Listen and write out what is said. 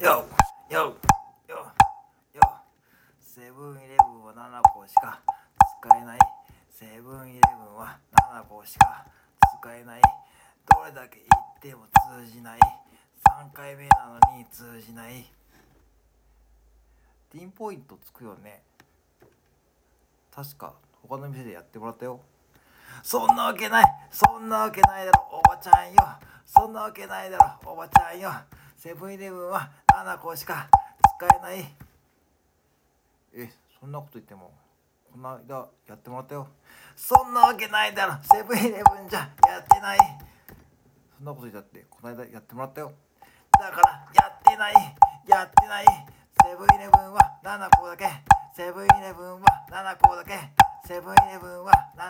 よよよよ。セブンイレブンは7個しか使えない。セブンイレブンは7個しか使えない。どれだけ言っても通じない。3回目なのに通じない。ティンポイントつくよね。確か他の店でやってもらったよ。そんなわけない。そんなわけないだろおばちゃんよ。そんなわけないだろおばちゃんよ。セブンイレブンは7個しか使えない。えそんなこと言ってもこの間やってもらったよ。そんなわけないだろ。セブンイレブンじゃやってない。そんなこと言ったってこの間やってもらったよ。だからやってない。やってない。セブンイレブンは7個だけ。セブンイレブンは7個だけ。セブンイレブンは7個